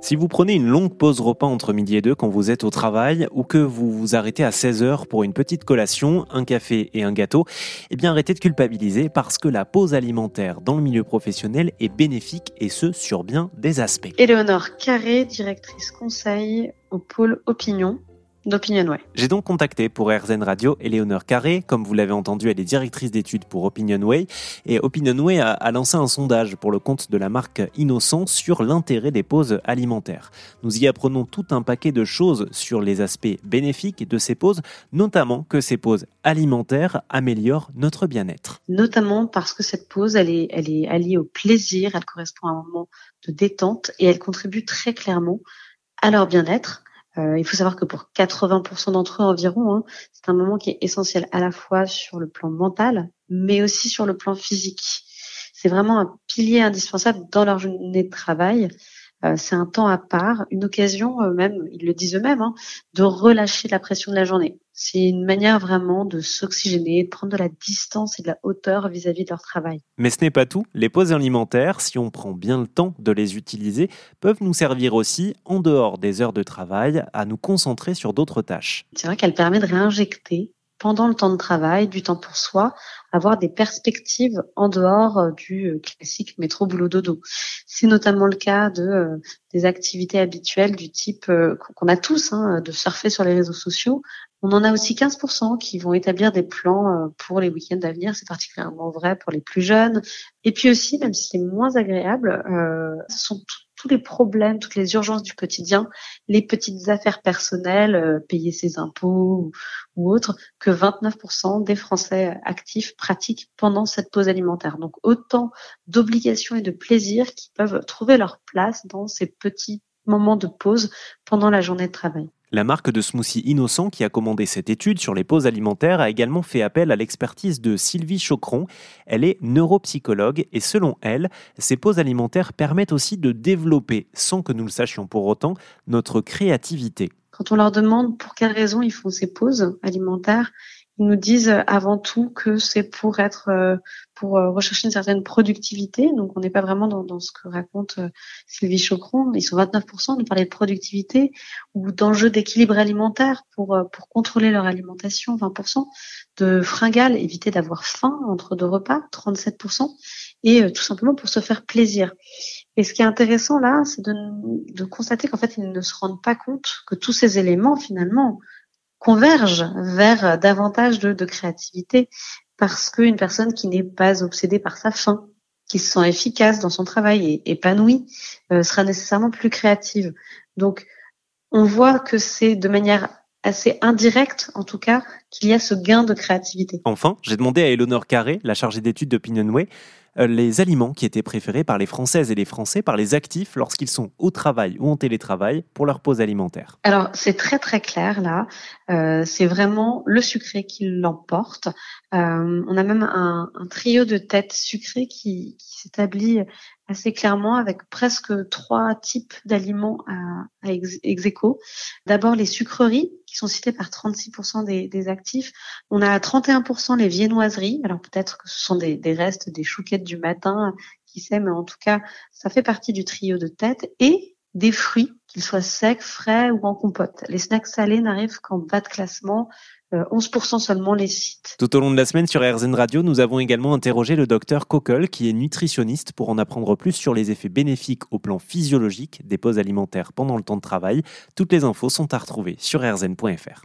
Si vous prenez une longue pause repas entre midi et deux quand vous êtes au travail ou que vous vous arrêtez à 16 heures pour une petite collation, un café et un gâteau, eh bien arrêtez de culpabiliser parce que la pause alimentaire dans le milieu professionnel est bénéfique et ce sur bien des aspects. Éléonore Carré, directrice conseil au pôle opinion J'ai donc contacté pour RZN Radio Éléonore Carré. Comme vous l'avez entendu, elle est directrice d'études pour Opinionway. Et Opinionway a, a, lancé un sondage pour le compte de la marque Innocent sur l'intérêt des pauses alimentaires. Nous y apprenons tout un paquet de choses sur les aspects bénéfiques de ces pauses, notamment que ces pauses alimentaires améliorent notre bien-être. Notamment parce que cette pause, elle est, elle est alliée au plaisir, elle correspond à un moment de détente et elle contribue très clairement à leur bien-être il faut savoir que pour 80% d'entre eux environ, hein, c'est un moment qui est essentiel à la fois sur le plan mental, mais aussi sur le plan physique. C'est vraiment un pilier indispensable dans leur journée de travail. Euh, c'est un temps à part, une occasion euh, même, ils le disent eux-mêmes, hein, de relâcher la pression de la journée. C'est une manière vraiment de s'oxygéner, de prendre de la distance et de la hauteur vis-à-vis de leur travail. Mais ce n'est pas tout. Les pauses alimentaires, si on prend bien le temps de les utiliser, peuvent nous servir aussi, en dehors des heures de travail, à nous concentrer sur d'autres tâches. C'est vrai qu'elle permet de réinjecter pendant le temps de travail, du temps pour soi, avoir des perspectives en dehors euh, du euh, classique métro boulot dodo. C'est notamment le cas de euh, des activités habituelles du type qu'on a tous, hein, de surfer sur les réseaux sociaux. On en a aussi 15% qui vont établir des plans pour les week-ends à venir. C'est particulièrement vrai pour les plus jeunes. Et puis aussi, même si c'est moins agréable, ce sont tous les problèmes, toutes les urgences du quotidien, les petites affaires personnelles, euh, payer ses impôts ou, ou autres, que 29% des Français actifs pratiquent pendant cette pause alimentaire. Donc autant d'obligations et de plaisirs qui peuvent trouver leur place dans ces petits moments de pause pendant la journée de travail. La marque de smoothie Innocent qui a commandé cette étude sur les pauses alimentaires a également fait appel à l'expertise de Sylvie Chocron. Elle est neuropsychologue et selon elle, ces pauses alimentaires permettent aussi de développer, sans que nous le sachions pour autant, notre créativité. Quand on leur demande pour quelles raisons ils font ces pauses alimentaires, ils nous disent avant tout que c'est pour être, euh, pour euh, rechercher une certaine productivité. Donc, on n'est pas vraiment dans, dans, ce que raconte euh, Sylvie Chocron. Ils sont 29% de parler de productivité ou d'enjeux d'équilibre alimentaire pour pour contrôler leur alimentation. 20% de fringales, éviter d'avoir faim entre deux repas. 37% et tout simplement pour se faire plaisir. Et ce qui est intéressant là, c'est de, de constater qu'en fait, ils ne se rendent pas compte que tous ces éléments, finalement, converge vers davantage de, créativité parce qu'une personne qui n'est pas obsédée par sa faim, qui se sent efficace dans son travail et épanouie, euh, sera nécessairement plus créative. Donc, on voit que c'est de manière assez indirecte, en tout cas, qu'il y a ce gain de créativité. Enfin, j'ai demandé à Eleonore Carré, la chargée d'études d'Opinionway, les aliments qui étaient préférés par les Françaises et les Français, par les actifs lorsqu'ils sont au travail ou en télétravail pour leur pause alimentaire. Alors c'est très très clair là, euh, c'est vraiment le sucré qui l'emporte. Euh, on a même un, trio de têtes sucrées qui, s'établit assez clairement avec presque trois types d'aliments à, à ex, D'abord les sucreries qui sont citées par 36% des, des, actifs. On a 31% les viennoiseries. Alors peut-être que ce sont des, des restes des chouquettes du matin, qui sait, mais en tout cas ça fait partie du trio de tête. Et des fruits, qu'ils soient secs, frais ou en compote. Les snacks salés n'arrivent qu'en bas de classement 11% euh, seulement les sites. Tout au long de la semaine sur RZN Radio, nous avons également interrogé le docteur Cockle, qui est nutritionniste, pour en apprendre plus sur les effets bénéfiques au plan physiologique des pauses alimentaires pendant le temps de travail. Toutes les infos sont à retrouver sur rzn.fr.